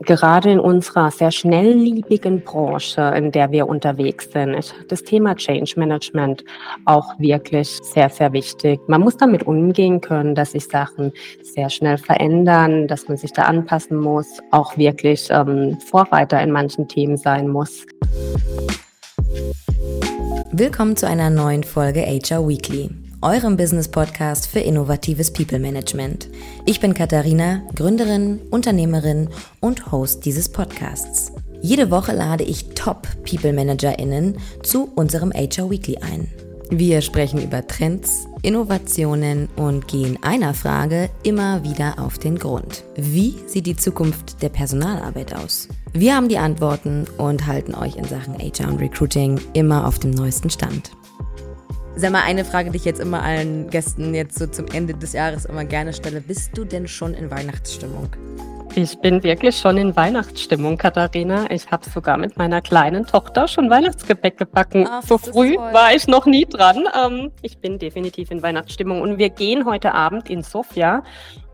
Gerade in unserer sehr schnelllebigen Branche, in der wir unterwegs sind, ist das Thema Change Management auch wirklich sehr, sehr wichtig. Man muss damit umgehen können, dass sich Sachen sehr schnell verändern, dass man sich da anpassen muss, auch wirklich ähm, Vorreiter in manchen Themen sein muss. Willkommen zu einer neuen Folge HR Weekly eurem Business-Podcast für innovatives People-Management. Ich bin Katharina, Gründerin, Unternehmerin und Host dieses Podcasts. Jede Woche lade ich Top-People-ManagerInnen zu unserem HR Weekly ein. Wir sprechen über Trends, Innovationen und gehen einer Frage immer wieder auf den Grund. Wie sieht die Zukunft der Personalarbeit aus? Wir haben die Antworten und halten euch in Sachen HR und Recruiting immer auf dem neuesten Stand. Sag mal, eine Frage, die ich jetzt immer allen Gästen jetzt so zum Ende des Jahres immer gerne stelle. Bist du denn schon in Weihnachtsstimmung? Ich bin wirklich schon in Weihnachtsstimmung, Katharina. Ich habe sogar mit meiner kleinen Tochter schon Weihnachtsgebäck gebacken. Ach, so früh war ich noch nie dran. Ähm, ich bin definitiv in Weihnachtsstimmung und wir gehen heute Abend in Sofia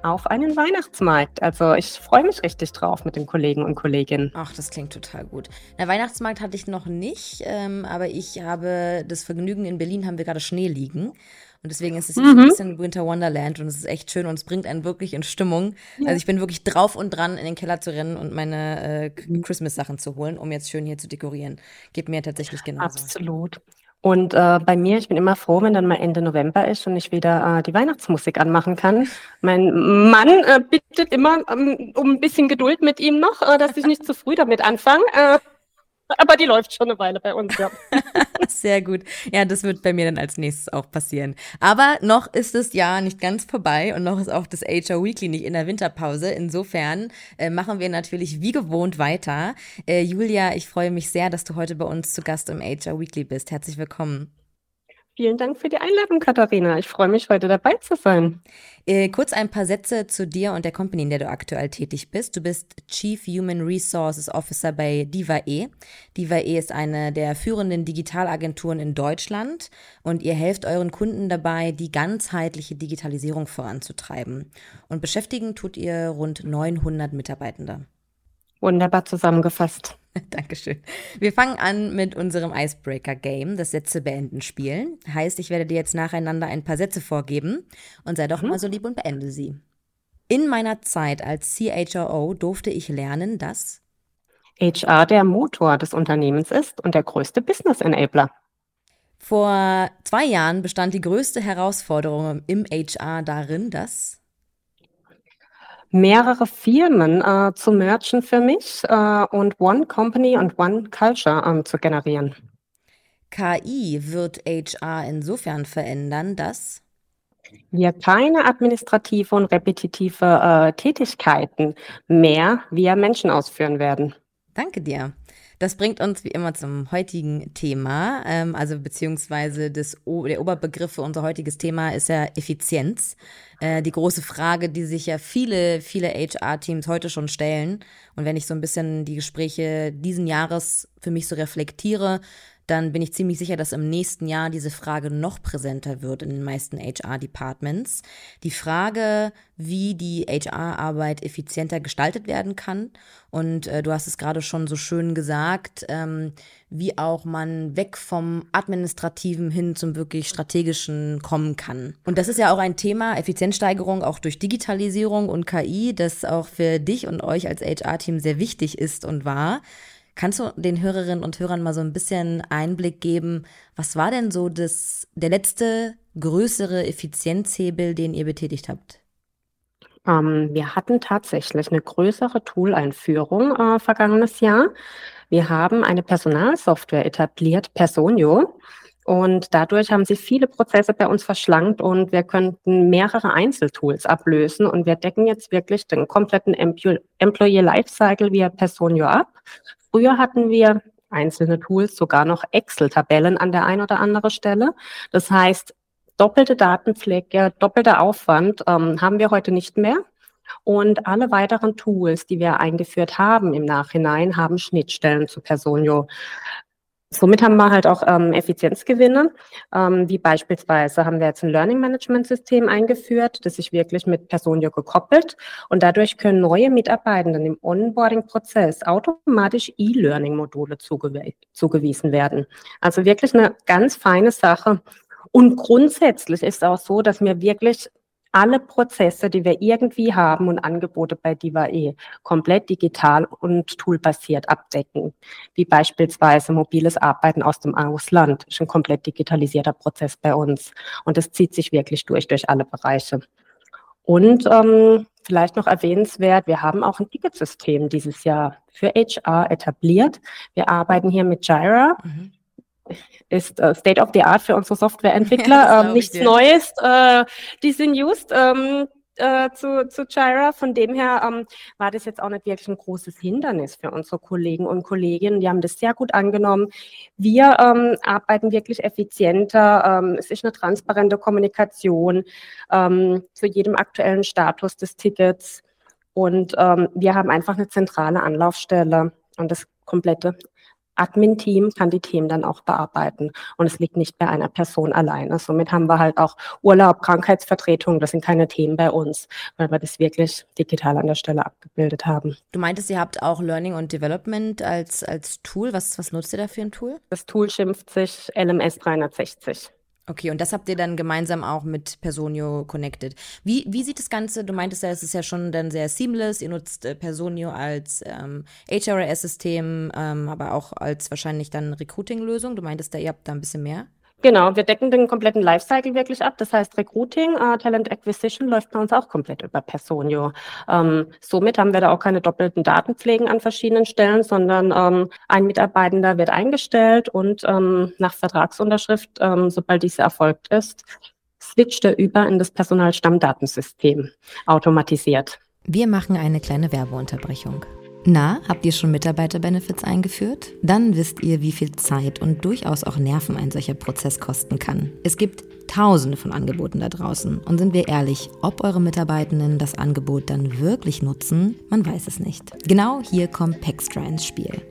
auf einen Weihnachtsmarkt. Also ich freue mich richtig drauf mit den Kollegen und Kolleginnen. Ach, das klingt total gut. Na, Weihnachtsmarkt hatte ich noch nicht, ähm, aber ich habe das Vergnügen, in Berlin haben wir gerade Schnee liegen. Und deswegen ist es mhm. ein bisschen Winter Wonderland und es ist echt schön und es bringt einen wirklich in Stimmung. Ja. Also ich bin wirklich drauf und dran, in den Keller zu rennen und meine äh, Christmas-Sachen zu holen, um jetzt schön hier zu dekorieren. Geht mir tatsächlich genauso. Absolut. Und äh, bei mir, ich bin immer froh, wenn dann mal Ende November ist und ich wieder äh, die Weihnachtsmusik anmachen kann. Mein Mann äh, bittet immer ähm, um ein bisschen Geduld mit ihm noch, äh, dass ich nicht zu früh damit anfange. Aber die läuft schon eine Weile bei uns, ja. Sehr gut. Ja, das wird bei mir dann als nächstes auch passieren. Aber noch ist das Jahr nicht ganz vorbei und noch ist auch das HR Weekly nicht in der Winterpause. Insofern äh, machen wir natürlich wie gewohnt weiter. Äh, Julia, ich freue mich sehr, dass du heute bei uns zu Gast im HR Weekly bist. Herzlich willkommen. Vielen Dank für die Einladung, Katharina. Ich freue mich, heute dabei zu sein. Äh, kurz ein paar Sätze zu dir und der Company, in der du aktuell tätig bist. Du bist Chief Human Resources Officer bei DivaE. DivaE ist eine der führenden Digitalagenturen in Deutschland und ihr helft euren Kunden dabei, die ganzheitliche Digitalisierung voranzutreiben. Und beschäftigen tut ihr rund 900 Mitarbeitende. Wunderbar zusammengefasst. Dankeschön. Wir fangen an mit unserem Icebreaker-Game, das Sätze beenden spielen. Heißt, ich werde dir jetzt nacheinander ein paar Sätze vorgeben und sei doch mhm. mal so lieb und beende sie. In meiner Zeit als CHRO durfte ich lernen, dass HR der Motor des Unternehmens ist und der größte Business Enabler. Vor zwei Jahren bestand die größte Herausforderung im HR darin, dass mehrere Firmen äh, zu merchen für mich äh, und One Company und One Culture ähm, zu generieren. KI wird HR insofern verändern, dass wir keine administrative und repetitive äh, Tätigkeiten mehr via Menschen ausführen werden. Danke dir. Das bringt uns wie immer zum heutigen Thema, ähm, also beziehungsweise das, der Oberbegriff für unser heutiges Thema ist ja Effizienz. Äh, die große Frage, die sich ja viele, viele HR-Teams heute schon stellen. Und wenn ich so ein bisschen die Gespräche diesen Jahres für mich so reflektiere, dann bin ich ziemlich sicher, dass im nächsten Jahr diese Frage noch präsenter wird in den meisten HR-Departments. Die Frage, wie die HR-Arbeit effizienter gestaltet werden kann. Und äh, du hast es gerade schon so schön gesagt, ähm, wie auch man weg vom administrativen hin zum wirklich strategischen kommen kann. Und das ist ja auch ein Thema, Effizienzsteigerung auch durch Digitalisierung und KI, das auch für dich und euch als HR-Team sehr wichtig ist und war. Kannst du den Hörerinnen und Hörern mal so ein bisschen Einblick geben, was war denn so das, der letzte größere Effizienzhebel, den ihr betätigt habt? Ähm, wir hatten tatsächlich eine größere Tool-Einführung äh, vergangenes Jahr. Wir haben eine Personalsoftware etabliert, Personio. Und dadurch haben sich viele Prozesse bei uns verschlankt und wir könnten mehrere Einzeltools ablösen. Und wir decken jetzt wirklich den kompletten Employee Lifecycle via Personio ab Früher hatten wir einzelne Tools, sogar noch Excel-Tabellen an der einen oder anderen Stelle. Das heißt, doppelte Datenpflege, doppelter Aufwand ähm, haben wir heute nicht mehr. Und alle weiteren Tools, die wir eingeführt haben im Nachhinein, haben Schnittstellen zu Personio. Somit haben wir halt auch ähm, Effizienzgewinne, ähm, wie beispielsweise haben wir jetzt ein Learning Management System eingeführt, das sich wirklich mit Personio gekoppelt und dadurch können neue Mitarbeitenden im Onboarding-Prozess automatisch E-Learning-Module zugew zugewiesen werden. Also wirklich eine ganz feine Sache. Und grundsätzlich ist auch so, dass wir wirklich alle Prozesse, die wir irgendwie haben und Angebote bei DivaE komplett digital und toolbasiert abdecken, wie beispielsweise mobiles Arbeiten aus dem Ausland, ein komplett digitalisierter Prozess bei uns und das zieht sich wirklich durch, durch alle Bereiche. Und ähm, vielleicht noch erwähnenswert, wir haben auch ein Ticketsystem dieses Jahr für HR etabliert. Wir arbeiten hier mit Jira. Mhm ist äh, State of the Art für unsere Softwareentwickler. Ja, ähm, nichts Neues. Äh, die sind used ähm, äh, zu, zu Jira. Von dem her ähm, war das jetzt auch nicht wirklich ein großes Hindernis für unsere Kollegen und Kolleginnen. Die haben das sehr gut angenommen. Wir ähm, arbeiten wirklich effizienter. Ähm, es ist eine transparente Kommunikation ähm, zu jedem aktuellen Status des Tickets. Und wir haben einfach eine zentrale Anlaufstelle und das komplette Admin-Team kann die Themen dann auch bearbeiten. Und es liegt nicht bei einer Person alleine. Somit haben wir halt auch Urlaub, Krankheitsvertretung. Das sind keine Themen bei uns, weil wir das wirklich digital an der Stelle abgebildet haben. Du meintest, ihr habt auch Learning und Development als, als Tool. Was, was nutzt ihr da für ein Tool? Das Tool schimpft sich LMS 360. Okay, und das habt ihr dann gemeinsam auch mit Personio connected. Wie, wie sieht das Ganze, du meintest ja, es ist ja schon dann sehr seamless, ihr nutzt äh, Personio als ähm, HRS-System, ähm, aber auch als wahrscheinlich dann Recruiting-Lösung. Du meintest da, ihr habt da ein bisschen mehr. Genau, wir decken den kompletten Lifecycle wirklich ab. Das heißt, Recruiting, äh, Talent Acquisition läuft bei uns auch komplett über Personio. Ähm, somit haben wir da auch keine doppelten Datenpflegen an verschiedenen Stellen, sondern ähm, ein Mitarbeitender wird eingestellt und ähm, nach Vertragsunterschrift, ähm, sobald diese erfolgt ist, switcht er über in das Personalstammdatensystem automatisiert. Wir machen eine kleine Werbeunterbrechung. Na, habt ihr schon Mitarbeiterbenefits eingeführt? Dann wisst ihr, wie viel Zeit und durchaus auch Nerven ein solcher Prozess kosten kann. Es gibt tausende von Angeboten da draußen und sind wir ehrlich, ob eure Mitarbeitenden das Angebot dann wirklich nutzen, man weiß es nicht. Genau hier kommt Pextra ins Spiel.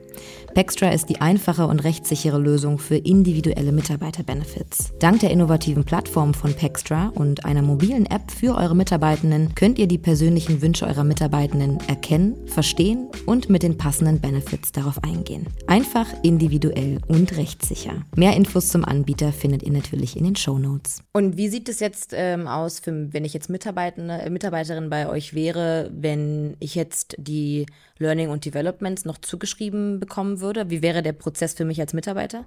Pextra ist die einfache und rechtssichere Lösung für individuelle Mitarbeiterbenefits. Dank der innovativen Plattform von Pextra und einer mobilen App für eure Mitarbeitenden könnt ihr die persönlichen Wünsche eurer Mitarbeitenden erkennen, verstehen und mit den passenden Benefits darauf eingehen. Einfach, individuell und rechtssicher. Mehr Infos zum Anbieter findet ihr natürlich in den Show Notes. Und wie sieht es jetzt ähm, aus, für, wenn ich jetzt Mitarbeitende, Mitarbeiterin bei euch wäre, wenn ich jetzt die Learning und Developments noch zugeschrieben bekommen würde? Wie wäre der Prozess für mich als Mitarbeiter?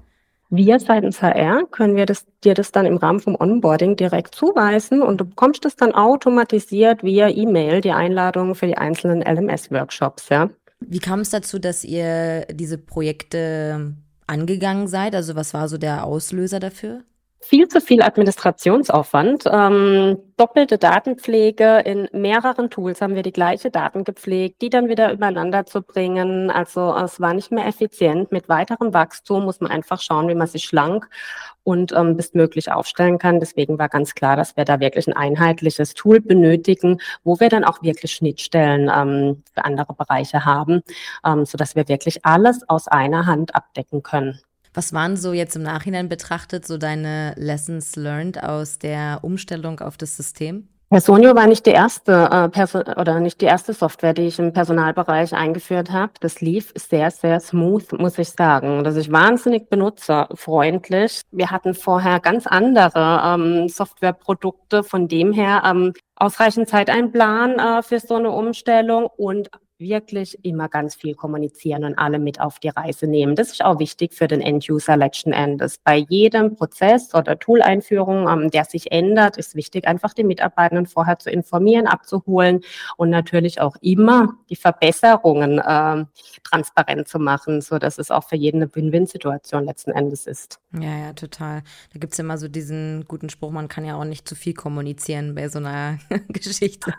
Wir seitens HR können wir das, dir das dann im Rahmen vom Onboarding direkt zuweisen und du bekommst das dann automatisiert via E-Mail, die Einladung für die einzelnen LMS-Workshops, ja. Wie kam es dazu, dass ihr diese Projekte angegangen seid? Also was war so der Auslöser dafür? Viel zu viel Administrationsaufwand. Ähm, doppelte Datenpflege in mehreren Tools haben wir die gleiche Daten gepflegt, die dann wieder übereinander zu bringen. Also es war nicht mehr effizient. Mit weiterem Wachstum muss man einfach schauen, wie man sich schlank und ähm, bestmöglich aufstellen kann. Deswegen war ganz klar, dass wir da wirklich ein einheitliches Tool benötigen, wo wir dann auch wirklich Schnittstellen ähm, für andere Bereiche haben, ähm, sodass wir wirklich alles aus einer Hand abdecken können. Was waren so jetzt im Nachhinein betrachtet so deine Lessons learned aus der Umstellung auf das System? Personio war nicht die erste äh, Perso oder nicht die erste Software, die ich im Personalbereich eingeführt habe. Das lief sehr, sehr smooth, muss ich sagen. Das ist wahnsinnig benutzerfreundlich. Wir hatten vorher ganz andere ähm, Softwareprodukte, von dem her ähm, ausreichend Zeit einplanen äh, für so eine Umstellung und wirklich immer ganz viel kommunizieren und alle mit auf die Reise nehmen. Das ist auch wichtig für den End-User letzten Endes. Bei jedem Prozess oder Tool-Einführung, ähm, der sich ändert, ist wichtig, einfach die Mitarbeitenden vorher zu informieren, abzuholen und natürlich auch immer die Verbesserungen äh, transparent zu machen, so dass es auch für jeden eine Win-Win-Situation letzten Endes ist. Ja, ja, total. Da gibt es immer so diesen guten Spruch, man kann ja auch nicht zu viel kommunizieren bei so einer Geschichte.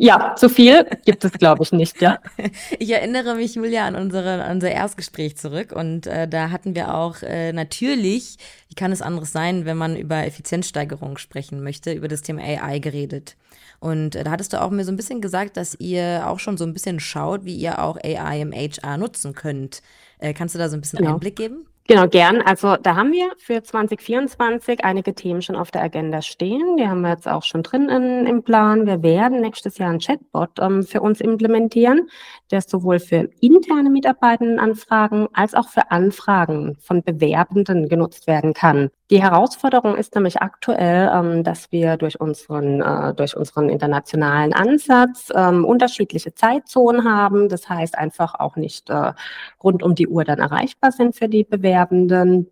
Ja, zu viel gibt es, glaube ich, nicht, ja. Ich erinnere mich, Julia, an, unsere, an unser Erstgespräch zurück und äh, da hatten wir auch äh, natürlich, wie kann es anderes sein, wenn man über Effizienzsteigerung sprechen möchte, über das Thema AI geredet. Und äh, da hattest du auch mir so ein bisschen gesagt, dass ihr auch schon so ein bisschen schaut, wie ihr auch AI im HR nutzen könnt. Äh, kannst du da so ein bisschen genau. Einblick geben? Genau, gern. Also da haben wir für 2024 einige Themen schon auf der Agenda stehen. Die haben wir jetzt auch schon drin in, im Plan. Wir werden nächstes Jahr einen Chatbot ähm, für uns implementieren, der sowohl für interne Mitarbeitendenanfragen als auch für Anfragen von Bewerbenden genutzt werden kann. Die Herausforderung ist nämlich aktuell, ähm, dass wir durch unseren, äh, durch unseren internationalen Ansatz ähm, unterschiedliche Zeitzonen haben. Das heißt einfach auch nicht äh, rund um die Uhr dann erreichbar sind für die Bewerbenden.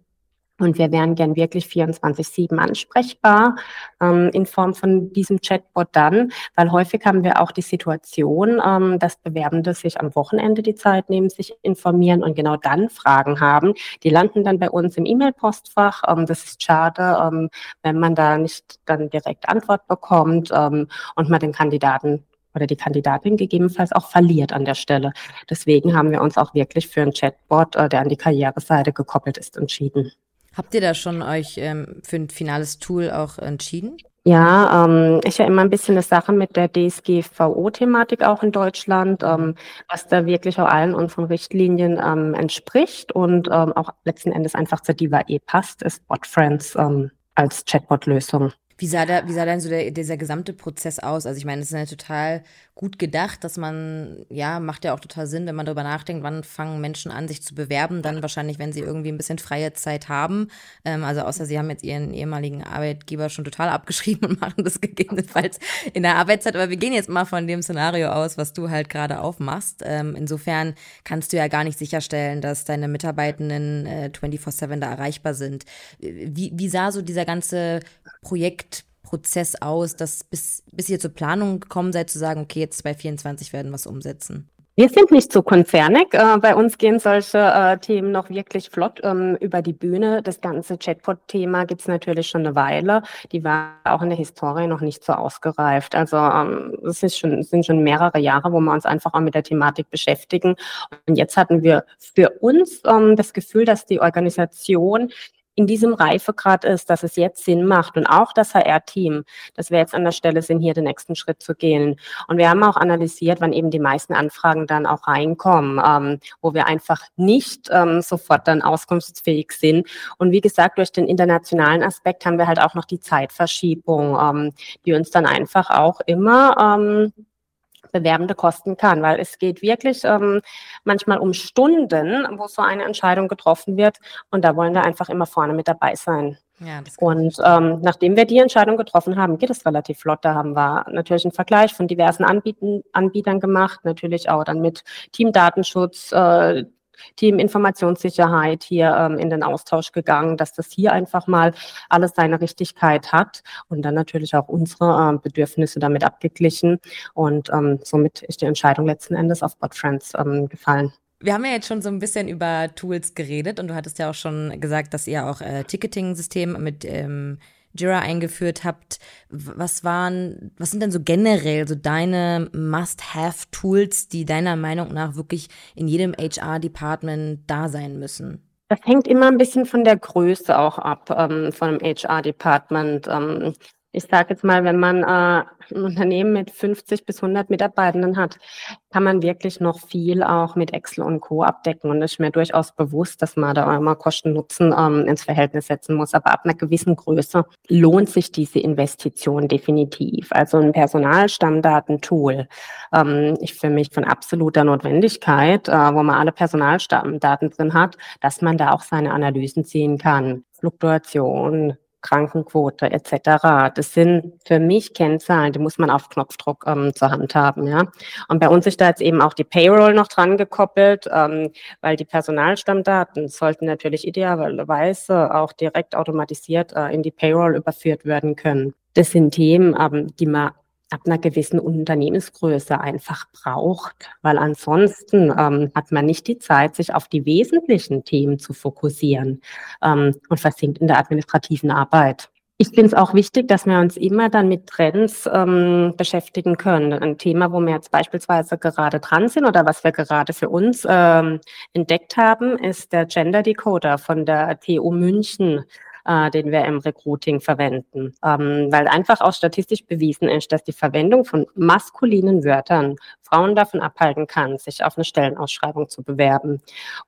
Und wir wären gern wirklich 24-7 ansprechbar ähm, in Form von diesem Chatbot dann, weil häufig haben wir auch die Situation, ähm, dass Bewerbende sich am Wochenende die Zeit nehmen, sich informieren und genau dann Fragen haben. Die landen dann bei uns im E-Mail-Postfach. Ähm, das ist schade, ähm, wenn man da nicht dann direkt Antwort bekommt ähm, und man den Kandidaten oder die Kandidatin gegebenenfalls auch verliert an der Stelle. Deswegen haben wir uns auch wirklich für einen Chatbot, äh, der an die Karriereseite gekoppelt ist, entschieden. Habt ihr da schon euch ähm, für ein finales Tool auch entschieden? Ja, ähm, ist ja immer ein bisschen eine Sache mit der DSGVO-Thematik auch in Deutschland, ähm, was da wirklich auch allen unseren Richtlinien ähm, entspricht und ähm, auch letzten Endes einfach zur Diva E passt, ist BotFriends ähm, als Chatbot-Lösung. Wie sah da, wie sah denn so der, dieser gesamte Prozess aus? Also ich meine, es ist ja total gut gedacht, dass man, ja, macht ja auch total Sinn, wenn man darüber nachdenkt, wann fangen Menschen an, sich zu bewerben, dann wahrscheinlich, wenn sie irgendwie ein bisschen freie Zeit haben. Ähm, also außer sie haben jetzt ihren ehemaligen Arbeitgeber schon total abgeschrieben und machen das gegebenenfalls in der Arbeitszeit. Aber wir gehen jetzt mal von dem Szenario aus, was du halt gerade aufmachst. Ähm, insofern kannst du ja gar nicht sicherstellen, dass deine Mitarbeitenden äh, 24-7 da erreichbar sind. Wie, wie sah so dieser ganze Projekt Prozess aus, dass bis, bis ihr zur Planung gekommen seid, zu sagen, okay, jetzt bei 24 werden wir es umsetzen? Wir sind nicht so konzernig. Äh, bei uns gehen solche äh, Themen noch wirklich flott ähm, über die Bühne. Das ganze Chatbot-Thema gibt es natürlich schon eine Weile. Die war auch in der Historie noch nicht so ausgereift. Also ähm, es schon, sind schon mehrere Jahre, wo wir uns einfach auch mit der Thematik beschäftigen. Und jetzt hatten wir für uns ähm, das Gefühl, dass die Organisation in diesem Reifegrad ist, dass es jetzt Sinn macht und auch das HR-Team, dass wir jetzt an der Stelle sind, hier den nächsten Schritt zu gehen. Und wir haben auch analysiert, wann eben die meisten Anfragen dann auch reinkommen, ähm, wo wir einfach nicht ähm, sofort dann auskunftsfähig sind. Und wie gesagt, durch den internationalen Aspekt haben wir halt auch noch die Zeitverschiebung, ähm, die uns dann einfach auch immer ähm, Bewerbende kosten kann, weil es geht wirklich ähm, manchmal um Stunden, wo so eine Entscheidung getroffen wird und da wollen wir einfach immer vorne mit dabei sein. Ja, und ähm, nachdem wir die Entscheidung getroffen haben, geht es relativ flott. Da haben wir natürlich einen Vergleich von diversen Anbieten, Anbietern gemacht, natürlich auch dann mit Teamdatenschutz, äh, Team Informationssicherheit hier ähm, in den Austausch gegangen, dass das hier einfach mal alles seine Richtigkeit hat und dann natürlich auch unsere äh, Bedürfnisse damit abgeglichen. Und ähm, somit ist die Entscheidung letzten Endes auf BotFriends ähm, gefallen. Wir haben ja jetzt schon so ein bisschen über Tools geredet und du hattest ja auch schon gesagt, dass ihr auch äh, Ticketing-System mit ähm, Jira eingeführt habt, was waren, was sind denn so generell so deine Must-Have-Tools, die deiner Meinung nach wirklich in jedem HR-Department da sein müssen? Das hängt immer ein bisschen von der Größe auch ab, ähm, von dem HR-Department. Ähm, ich sage jetzt mal, wenn man äh, ein Unternehmen mit 50 bis 100 Mitarbeitenden hat, kann man wirklich noch viel auch mit Excel und Co. abdecken. Und es ist mir durchaus bewusst, dass man da immer Kosten-Nutzen ähm, ins Verhältnis setzen muss. Aber ab einer gewissen Größe lohnt sich diese Investition definitiv. Also ein Personalstammdatentool ähm, ist für mich von absoluter Notwendigkeit, äh, wo man alle Personalstammdaten drin hat, dass man da auch seine Analysen ziehen kann. Fluktuation, Krankenquote etc. Das sind für mich Kennzahlen, die muss man auf Knopfdruck ähm, zur Hand haben. Ja? Und bei uns ist da jetzt eben auch die Payroll noch dran gekoppelt, ähm, weil die Personalstammdaten sollten natürlich idealerweise auch direkt automatisiert äh, in die Payroll überführt werden können. Das sind Themen, ähm, die man ab einer gewissen Unternehmensgröße einfach braucht, weil ansonsten ähm, hat man nicht die Zeit, sich auf die wesentlichen Themen zu fokussieren ähm, und versinkt in der administrativen Arbeit. Ich finde es auch wichtig, dass wir uns immer dann mit Trends ähm, beschäftigen können. Ein Thema, wo wir jetzt beispielsweise gerade dran sind oder was wir gerade für uns ähm, entdeckt haben, ist der Gender Decoder von der TU München äh, den wir im Recruiting verwenden. Ähm, weil einfach auch statistisch bewiesen ist, dass die Verwendung von maskulinen Wörtern Frauen davon abhalten kann, sich auf eine Stellenausschreibung zu bewerben.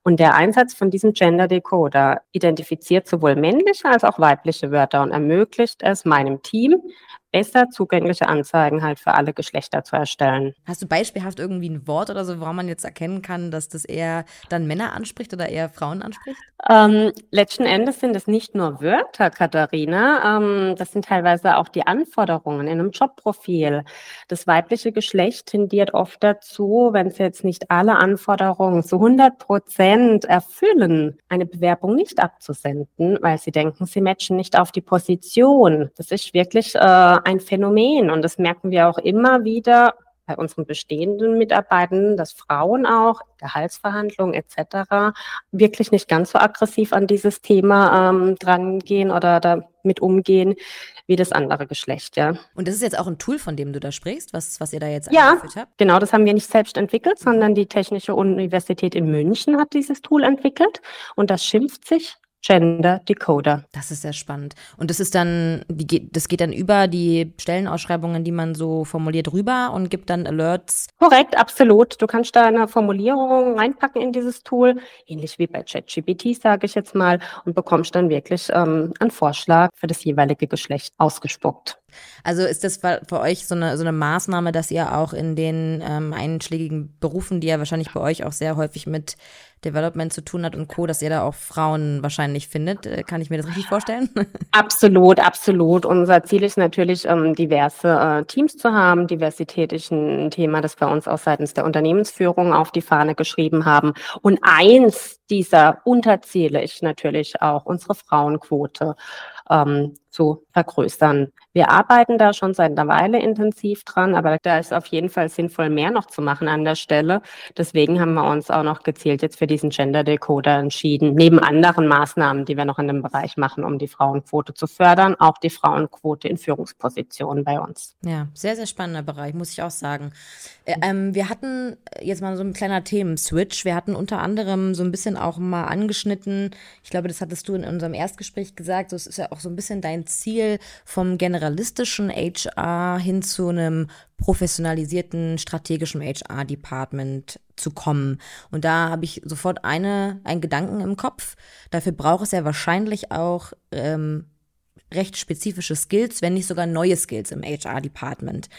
Und der Einsatz von diesem Gender Decoder identifiziert sowohl männliche als auch weibliche Wörter und ermöglicht es meinem Team, besser zugängliche Anzeigen halt für alle Geschlechter zu erstellen. Hast du beispielhaft irgendwie ein Wort oder so, woran man jetzt erkennen kann, dass das eher dann Männer anspricht oder eher Frauen anspricht? Ähm, letzten Endes sind es nicht nur Wörter, Katharina. Ähm, das sind teilweise auch die Anforderungen in einem Jobprofil. Das weibliche Geschlecht tendiert oft dazu, wenn sie jetzt nicht alle Anforderungen zu 100 Prozent erfüllen, eine Bewerbung nicht abzusenden, weil sie denken, sie matchen nicht auf die Position. Das ist wirklich äh, ein Phänomen und das merken wir auch immer wieder bei unseren bestehenden Mitarbeitern, dass Frauen auch Gehaltsverhandlungen etc. wirklich nicht ganz so aggressiv an dieses Thema ähm, drangehen oder damit umgehen wie das andere Geschlecht, ja. Und das ist jetzt auch ein Tool, von dem du da sprichst, was, was ihr da jetzt ja, eingeführt habt? genau, das haben wir nicht selbst entwickelt, sondern die Technische Universität in München hat dieses Tool entwickelt und das schimpft sich Gender Decoder. Das ist sehr spannend. Und das ist dann, die, das geht dann über die Stellenausschreibungen, die man so formuliert, rüber und gibt dann Alerts. Korrekt, absolut. Du kannst da eine Formulierung reinpacken in dieses Tool, ähnlich wie bei ChatGPT, sage ich jetzt mal, und bekommst dann wirklich ähm, einen Vorschlag für das jeweilige Geschlecht ausgespuckt. Also ist das für euch so eine, so eine Maßnahme, dass ihr auch in den ähm, einschlägigen Berufen, die ja wahrscheinlich bei euch auch sehr häufig mit Development zu tun hat und Co., dass ihr da auch Frauen wahrscheinlich findet. Äh, kann ich mir das richtig vorstellen? Absolut, absolut. Unser Ziel ist natürlich, ähm, diverse äh, Teams zu haben. Diversität ist ein Thema, das wir uns auch seitens der Unternehmensführung auf die Fahne geschrieben haben. Und eins dieser Unterziele ist natürlich auch unsere Frauenquote ähm, zu vergrößern. Wir arbeiten da schon seit einer Weile intensiv dran, aber da ist auf jeden Fall sinnvoll, mehr noch zu machen an der Stelle. Deswegen haben wir uns auch noch gezielt jetzt für diesen Gender Decoder entschieden, neben anderen Maßnahmen, die wir noch in dem Bereich machen, um die Frauenquote zu fördern, auch die Frauenquote in Führungspositionen bei uns. Ja, sehr, sehr spannender Bereich, muss ich auch sagen. Äh, ähm, wir hatten jetzt mal so ein kleiner Themen-Switch. Wir hatten unter anderem so ein bisschen auch mal angeschnitten, ich glaube, das hattest du in unserem Erstgespräch gesagt, es ist ja auch so ein bisschen dein Ziel vom generalistischen HR hin zu einem professionalisierten strategischen HR-Department zu kommen. Und da habe ich sofort eine, einen Gedanken im Kopf. Dafür braucht es ja wahrscheinlich auch ähm, recht spezifische Skills, wenn nicht sogar neue Skills im HR-Department.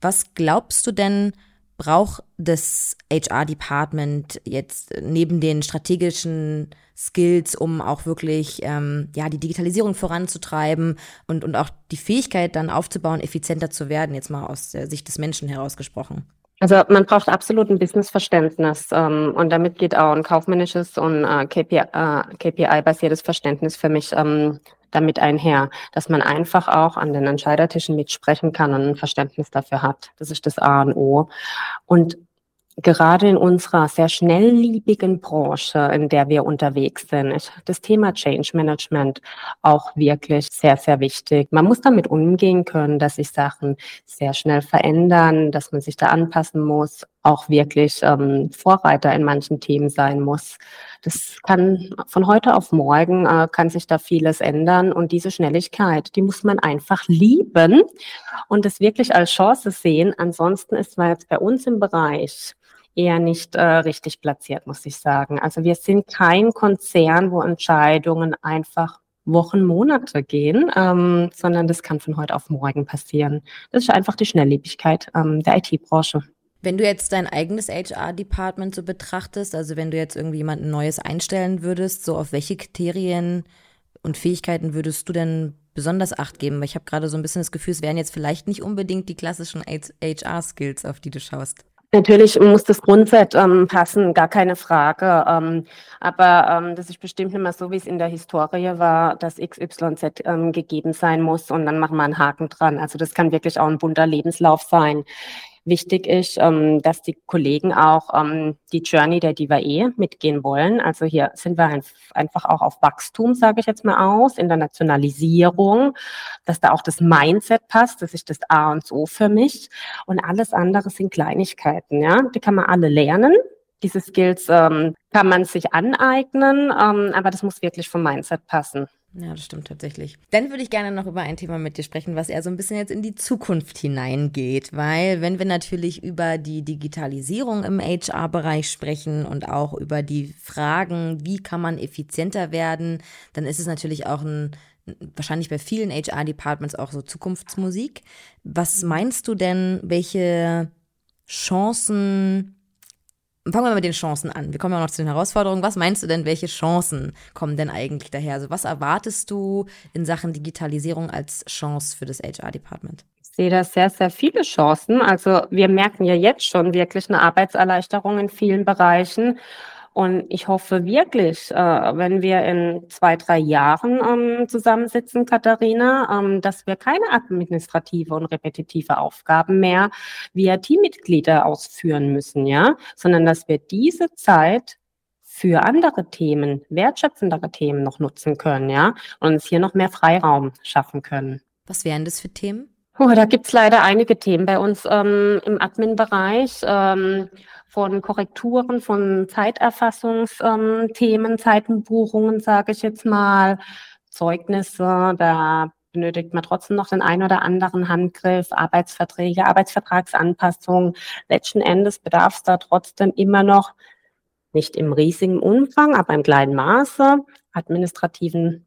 Was glaubst du denn, braucht das HR-Department jetzt neben den strategischen Skills, um auch wirklich ähm, ja, die Digitalisierung voranzutreiben und, und auch die Fähigkeit dann aufzubauen, effizienter zu werden, jetzt mal aus der Sicht des Menschen herausgesprochen? Also man braucht absolut ein Businessverständnis ähm, und damit geht auch ein kaufmännisches und äh, KPI-basiertes äh, KPI Verständnis für mich ähm, damit einher, dass man einfach auch an den Entscheidertischen mitsprechen kann und ein Verständnis dafür hat. Das ist das A und O. Und gerade in unserer sehr schnellliebigen Branche, in der wir unterwegs sind, ist das Thema Change Management auch wirklich sehr, sehr wichtig. Man muss damit umgehen können, dass sich Sachen sehr schnell verändern, dass man sich da anpassen muss, auch wirklich ähm, Vorreiter in manchen Themen sein muss. Das kann von heute auf morgen äh, kann sich da vieles ändern und diese Schnelligkeit, die muss man einfach lieben und es wirklich als Chance sehen. Ansonsten ist man jetzt bei uns im Bereich eher nicht äh, richtig platziert, muss ich sagen. Also wir sind kein Konzern, wo Entscheidungen einfach Wochen, Monate gehen, ähm, sondern das kann von heute auf morgen passieren. Das ist einfach die Schnelllebigkeit ähm, der IT-Branche. Wenn du jetzt dein eigenes HR-Department so betrachtest, also wenn du jetzt irgendwie jemanden Neues einstellen würdest, so auf welche Kriterien und Fähigkeiten würdest du denn besonders Acht geben? Weil ich habe gerade so ein bisschen das Gefühl, es wären jetzt vielleicht nicht unbedingt die klassischen HR-Skills, auf die du schaust. Natürlich muss das Grundsatz ähm, passen, gar keine Frage. Ähm, aber ähm, das ist bestimmt nicht mehr so, wie es in der Historie war, dass XYZ ähm, gegeben sein muss und dann machen wir einen Haken dran. Also das kann wirklich auch ein bunter Lebenslauf sein. Wichtig ist, ähm, dass die Kollegen auch ähm, die Journey der Diva E mitgehen wollen. Also hier sind wir ein, einfach auch auf Wachstum, sage ich jetzt mal aus, Internationalisierung, dass da auch das Mindset passt. Das ist das A und O für mich. Und alles andere sind Kleinigkeiten, ja. Die kann man alle lernen. Diese Skills ähm, kann man sich aneignen, ähm, aber das muss wirklich vom Mindset passen. Ja, das stimmt tatsächlich. Dann würde ich gerne noch über ein Thema mit dir sprechen, was eher so ein bisschen jetzt in die Zukunft hineingeht, weil wenn wir natürlich über die Digitalisierung im HR-Bereich sprechen und auch über die Fragen, wie kann man effizienter werden, dann ist es natürlich auch ein wahrscheinlich bei vielen HR-Departments auch so Zukunftsmusik. Was meinst du denn, welche Chancen Fangen wir mit den Chancen an. Wir kommen ja noch zu den Herausforderungen. Was meinst du denn, welche Chancen kommen denn eigentlich daher? Also was erwartest du in Sachen Digitalisierung als Chance für das HR-Department? Ich sehe da sehr, sehr viele Chancen. Also wir merken ja jetzt schon wirklich eine Arbeitserleichterung in vielen Bereichen. Und ich hoffe wirklich, äh, wenn wir in zwei, drei Jahren ähm, zusammensitzen, Katharina, ähm, dass wir keine administrative und repetitive Aufgaben mehr via Teammitglieder ausführen müssen, ja, sondern dass wir diese Zeit für andere Themen, wertschöpfendere Themen noch nutzen können, ja, und uns hier noch mehr Freiraum schaffen können. Was wären das für Themen? Oh, da gibt's leider einige Themen bei uns ähm, im Admin-Bereich. Ähm, von Korrekturen, von Zeiterfassungsthemen, ähm, Zeitenbuchungen, sage ich jetzt mal, Zeugnisse, da benötigt man trotzdem noch den einen oder anderen Handgriff, Arbeitsverträge, Arbeitsvertragsanpassungen. Letzten Endes bedarf es da trotzdem immer noch, nicht im riesigen Umfang, aber im kleinen Maße, administrativen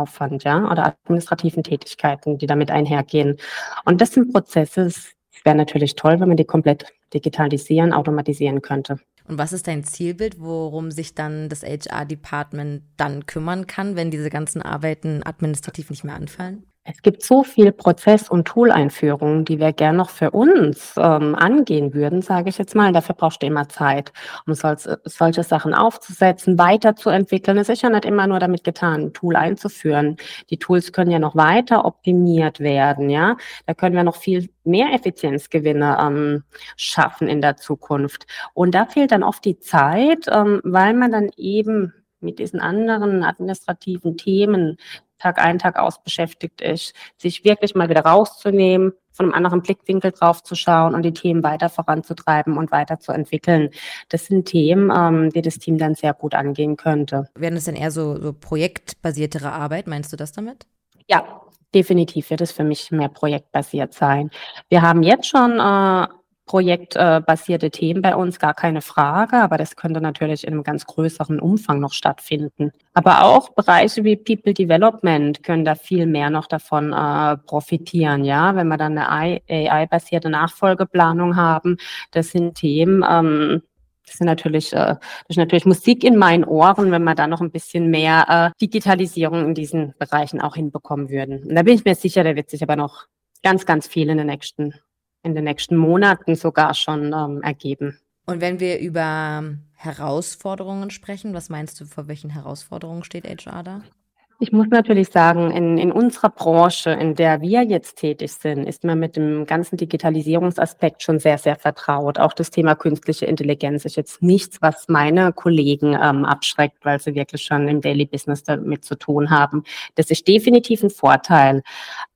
Aufwand, ja, oder administrativen Tätigkeiten, die damit einhergehen. Und das sind Prozesse, es wäre natürlich toll, wenn man die komplett digitalisieren, automatisieren könnte. Und was ist dein Zielbild, worum sich dann das HR-Department dann kümmern kann, wenn diese ganzen Arbeiten administrativ nicht mehr anfallen? Es gibt so viel Prozess- und Tool-Einführungen, die wir gern noch für uns ähm, angehen würden, sage ich jetzt mal. Dafür brauchst du immer Zeit, um sol solche Sachen aufzusetzen, weiterzuentwickeln. Es ist ja nicht immer nur damit getan, ein Tool einzuführen. Die Tools können ja noch weiter optimiert werden, ja. Da können wir noch viel mehr Effizienzgewinne ähm, schaffen in der Zukunft. Und da fehlt dann oft die Zeit, ähm, weil man dann eben mit diesen anderen administrativen Themen Tag ein, Tag aus beschäftigt ist, sich wirklich mal wieder rauszunehmen, von einem anderen Blickwinkel drauf zu schauen und die Themen weiter voranzutreiben und weiterzuentwickeln. Das sind Themen, ähm, die das Team dann sehr gut angehen könnte. Werden es denn eher so, so projektbasiertere Arbeit? Meinst du das damit? Ja, definitiv wird es für mich mehr projektbasiert sein. Wir haben jetzt schon äh, projektbasierte Themen bei uns, gar keine Frage, aber das könnte natürlich in einem ganz größeren Umfang noch stattfinden. Aber auch Bereiche wie People Development können da viel mehr noch davon äh, profitieren, ja, wenn wir dann eine AI-basierte Nachfolgeplanung haben. Das sind Themen, ähm, das ist natürlich, äh, das ist natürlich Musik in meinen Ohren, wenn wir da noch ein bisschen mehr äh, Digitalisierung in diesen Bereichen auch hinbekommen würden. Und da bin ich mir sicher, da wird sich aber noch ganz, ganz viel in den nächsten in den nächsten Monaten sogar schon ähm, ergeben. Und wenn wir über Herausforderungen sprechen, was meinst du, vor welchen Herausforderungen steht HR da? Ich muss natürlich sagen, in, in unserer Branche, in der wir jetzt tätig sind, ist man mit dem ganzen Digitalisierungsaspekt schon sehr, sehr vertraut. Auch das Thema künstliche Intelligenz ist jetzt nichts, was meine Kollegen ähm, abschreckt, weil sie wirklich schon im Daily Business damit zu tun haben. Das ist definitiv ein Vorteil.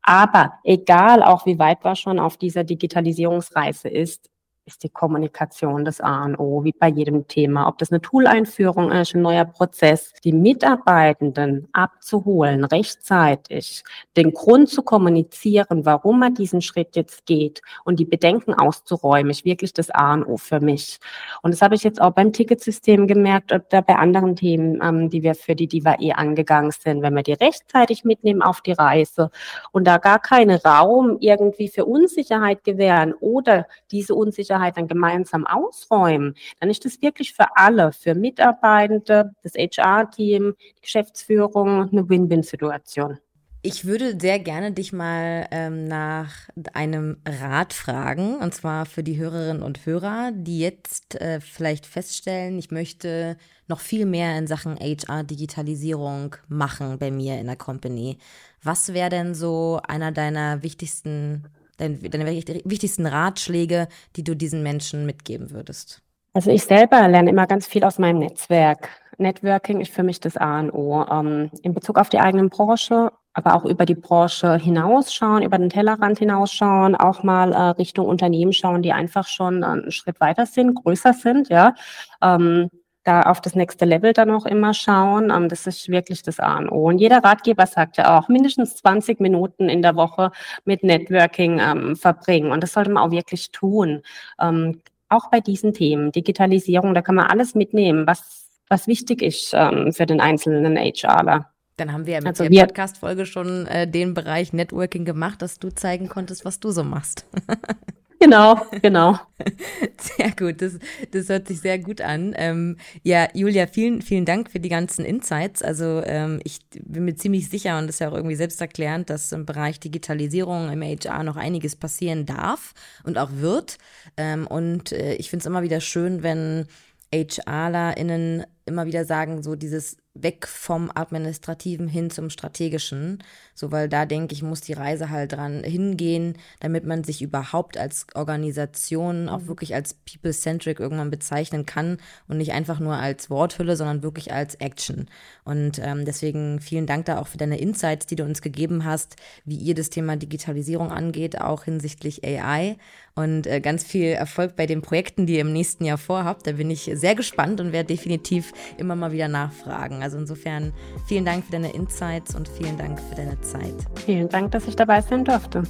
Aber egal, auch wie weit man schon auf dieser Digitalisierungsreise ist, ist die Kommunikation das A und O, wie bei jedem Thema. Ob das eine Tool-Einführung ist, ein neuer Prozess, die Mitarbeitenden abzuholen, rechtzeitig, den Grund zu kommunizieren, warum man diesen Schritt jetzt geht und die Bedenken auszuräumen, ist wirklich das A und O für mich. Und das habe ich jetzt auch beim Ticketsystem gemerkt oder bei anderen Themen, ähm, die wir für die Diva E angegangen sind. Wenn wir die rechtzeitig mitnehmen auf die Reise und da gar keinen Raum irgendwie für Unsicherheit gewähren oder diese Unsicherheit Unsicherheit dann gemeinsam ausräumen, dann ist das wirklich für alle, für Mitarbeitende, das HR-Team, die Geschäftsführung eine Win-Win-Situation. Ich würde sehr gerne dich mal ähm, nach einem Rat fragen, und zwar für die Hörerinnen und Hörer, die jetzt äh, vielleicht feststellen, ich möchte noch viel mehr in Sachen HR-Digitalisierung machen bei mir in der Company. Was wäre denn so einer deiner wichtigsten deine, deine wichtigsten Ratschläge, die du diesen Menschen mitgeben würdest? Also ich selber lerne immer ganz viel aus meinem Netzwerk. Networking ist für mich das A und O. Ähm, in Bezug auf die eigene Branche aber auch über die Branche hinausschauen, über den Tellerrand hinausschauen, auch mal äh, Richtung Unternehmen schauen, die einfach schon einen Schritt weiter sind, größer sind, ja. Ähm, da auf das nächste Level dann auch immer schauen. Ähm, das ist wirklich das A und O. Und jeder Ratgeber sagt ja auch, mindestens 20 Minuten in der Woche mit Networking ähm, verbringen. Und das sollte man auch wirklich tun. Ähm, auch bei diesen Themen, Digitalisierung, da kann man alles mitnehmen, was, was wichtig ist ähm, für den einzelnen HRler. Dann haben wir ja mit also der Podcast-Folge schon äh, den Bereich Networking gemacht, dass du zeigen konntest, was du so machst. Genau, genau. Sehr gut, das, das hört sich sehr gut an. Ähm, ja, Julia, vielen, vielen Dank für die ganzen Insights. Also ähm, ich bin mir ziemlich sicher und das ist ja auch irgendwie selbsterklärend, dass im Bereich Digitalisierung im HR noch einiges passieren darf und auch wird. Ähm, und äh, ich finde es immer wieder schön, wenn HRlerInnen immer wieder sagen, so dieses weg vom Administrativen hin zum Strategischen. So, weil da denke ich, muss die Reise halt dran hingehen, damit man sich überhaupt als Organisation auch mhm. wirklich als people-centric irgendwann bezeichnen kann und nicht einfach nur als Worthülle, sondern wirklich als Action. Und ähm, deswegen vielen Dank da auch für deine Insights, die du uns gegeben hast, wie ihr das Thema Digitalisierung angeht, auch hinsichtlich AI. Und äh, ganz viel Erfolg bei den Projekten, die ihr im nächsten Jahr vorhabt. Da bin ich sehr gespannt und werde definitiv immer mal wieder nachfragen. Also insofern vielen Dank für deine Insights und vielen Dank für deine Zeit. Vielen Dank, dass ich dabei sein durfte.